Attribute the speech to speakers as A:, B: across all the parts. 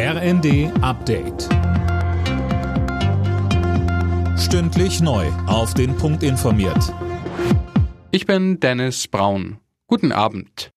A: RND Update. Stündlich neu. Auf den Punkt informiert.
B: Ich bin Dennis Braun. Guten Abend.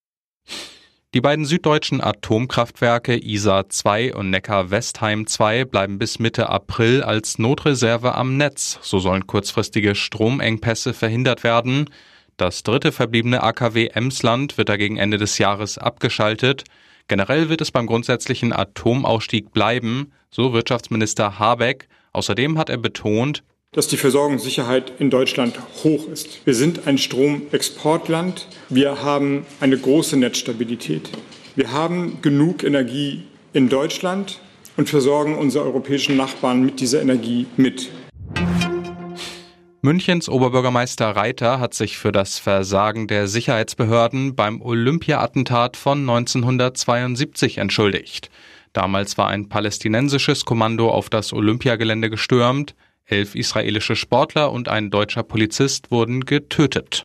B: Die beiden süddeutschen Atomkraftwerke Isar 2 und Neckar-Westheim 2 bleiben bis Mitte April als Notreserve am Netz. So sollen kurzfristige Stromengpässe verhindert werden. Das dritte verbliebene AKW Emsland wird dagegen Ende des Jahres abgeschaltet. Generell wird es beim grundsätzlichen Atomausstieg bleiben, so Wirtschaftsminister Habeck. Außerdem hat er betont,
C: dass die Versorgungssicherheit in Deutschland hoch ist. Wir sind ein Stromexportland. Wir haben eine große Netzstabilität. Wir haben genug Energie in Deutschland und versorgen unsere europäischen Nachbarn mit dieser Energie mit.
B: Münchens Oberbürgermeister Reiter hat sich für das Versagen der Sicherheitsbehörden beim Olympia-Attentat von 1972 entschuldigt. Damals war ein palästinensisches Kommando auf das Olympiagelände gestürmt, elf israelische Sportler und ein deutscher Polizist wurden getötet.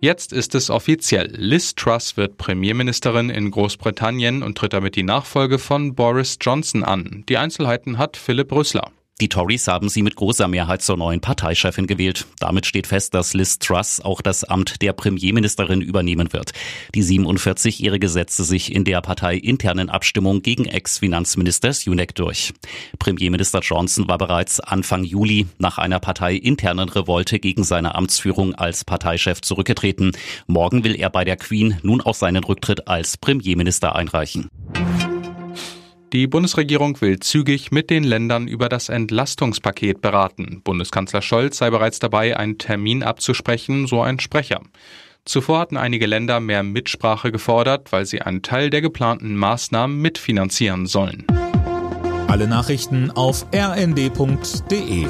B: Jetzt ist es offiziell. Liz Truss wird Premierministerin in Großbritannien und tritt damit die Nachfolge von Boris Johnson an. Die Einzelheiten hat Philipp Rüssler.
D: Die Tories haben sie mit großer Mehrheit zur neuen Parteichefin gewählt. Damit steht fest, dass Liz Truss auch das Amt der Premierministerin übernehmen wird. Die 47-Jährige setzte sich in der parteiinternen Abstimmung gegen Ex-Finanzminister Sunak durch. Premierminister Johnson war bereits Anfang Juli nach einer parteiinternen Revolte gegen seine Amtsführung als Parteichef zurückgetreten. Morgen will er bei der Queen nun auch seinen Rücktritt als Premierminister einreichen.
B: Die Bundesregierung will zügig mit den Ländern über das Entlastungspaket beraten. Bundeskanzler Scholz sei bereits dabei, einen Termin abzusprechen, so ein Sprecher. Zuvor hatten einige Länder mehr Mitsprache gefordert, weil sie einen Teil der geplanten Maßnahmen mitfinanzieren sollen.
A: Alle Nachrichten auf rnd.de